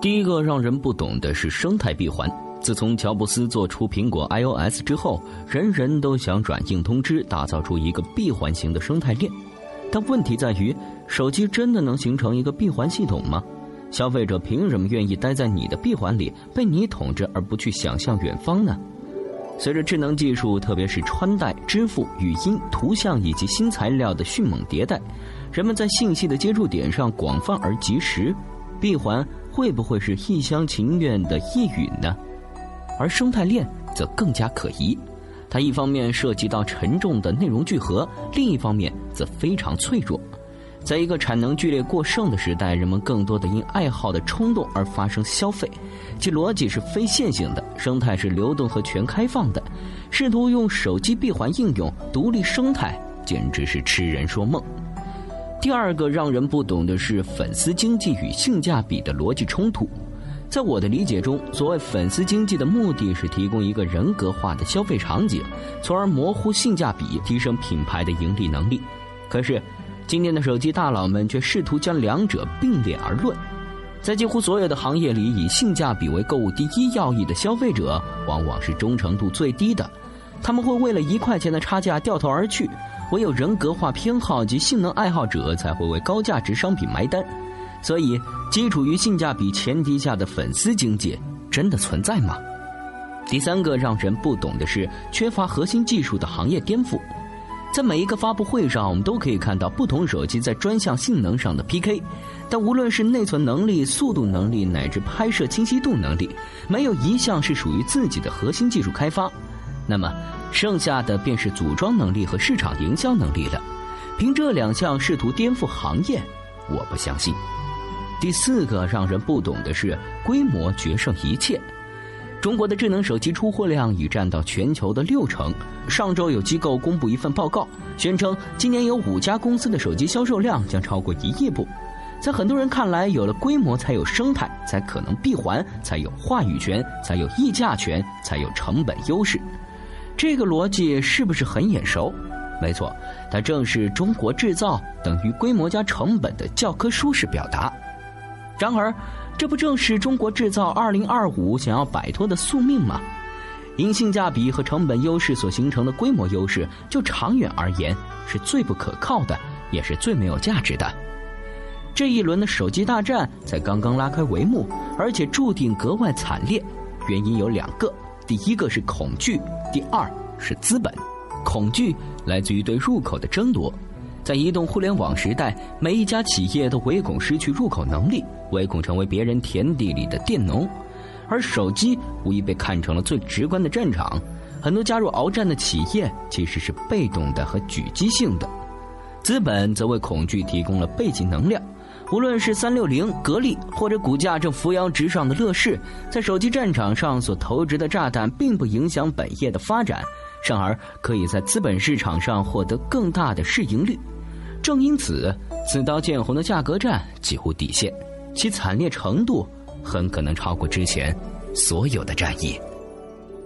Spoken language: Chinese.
第一个让人不懂的是生态闭环。自从乔布斯做出苹果 iOS 之后，人人都想软硬通吃，打造出一个闭环型的生态链。但问题在于，手机真的能形成一个闭环系统吗？消费者凭什么愿意待在你的闭环里，被你统治，而不去想象远方呢？随着智能技术，特别是穿戴、支付、语音、图像以及新材料的迅猛迭代，人们在信息的接触点上广泛而及时，闭环会不会是一厢情愿的呓语呢？而生态链则更加可疑，它一方面涉及到沉重的内容聚合，另一方面则非常脆弱。在一个产能剧烈过剩的时代，人们更多的因爱好的冲动而发生消费，其逻辑是非线性的，生态是流动和全开放的。试图用手机闭环应用独立生态，简直是痴人说梦。第二个让人不懂的是粉丝经济与性价比的逻辑冲突。在我的理解中，所谓粉丝经济的目的是提供一个人格化的消费场景，从而模糊性价比，提升品牌的盈利能力。可是，今天的手机大佬们却试图将两者并列而论。在几乎所有的行业里，以性价比为购物第一要义的消费者，往往是忠诚度最低的。他们会为了一块钱的差价掉头而去，唯有人格化偏好及性能爱好者才会为高价值商品埋单。所以，基础于性价比前提下的粉丝经济真的存在吗？第三个让人不懂的是缺乏核心技术的行业颠覆。在每一个发布会上，我们都可以看到不同手机在专项性能上的 PK，但无论是内存能力、速度能力，乃至拍摄清晰度能力，没有一项是属于自己的核心技术开发。那么，剩下的便是组装能力和市场营销能力了。凭这两项试图颠覆行业，我不相信。第四个让人不懂的是，规模决胜一切。中国的智能手机出货量已占到全球的六成。上周有机构公布一份报告，宣称今年有五家公司的手机销售量将超过一亿部。在很多人看来，有了规模才有生态，才可能闭环，才有话语权，才有议价权，才有成本优势。这个逻辑是不是很眼熟？没错，它正是“中国制造等于规模加成本”的教科书式表达。然而，这不正是中国制造二零二五想要摆脱的宿命吗？因性价比和成本优势所形成的规模优势，就长远而言是最不可靠的，也是最没有价值的。这一轮的手机大战才刚刚拉开帷幕，而且注定格外惨烈。原因有两个：第一个是恐惧，第二是资本。恐惧来自于对入口的争夺。在移动互联网时代，每一家企业都唯恐失去入口能力，唯恐成为别人田地里的佃农，而手机无疑被看成了最直观的战场。很多加入鏖战的企业其实是被动的和狙击性的，资本则为恐惧提供了背景能量。无论是三六零、格力，或者股价正扶摇直上的乐视，在手机战场上所投掷的炸弹，并不影响本业的发展，反而可以在资本市场上获得更大的市盈率。正因此，此刀见红的价格战几乎底线，其惨烈程度很可能超过之前所有的战役。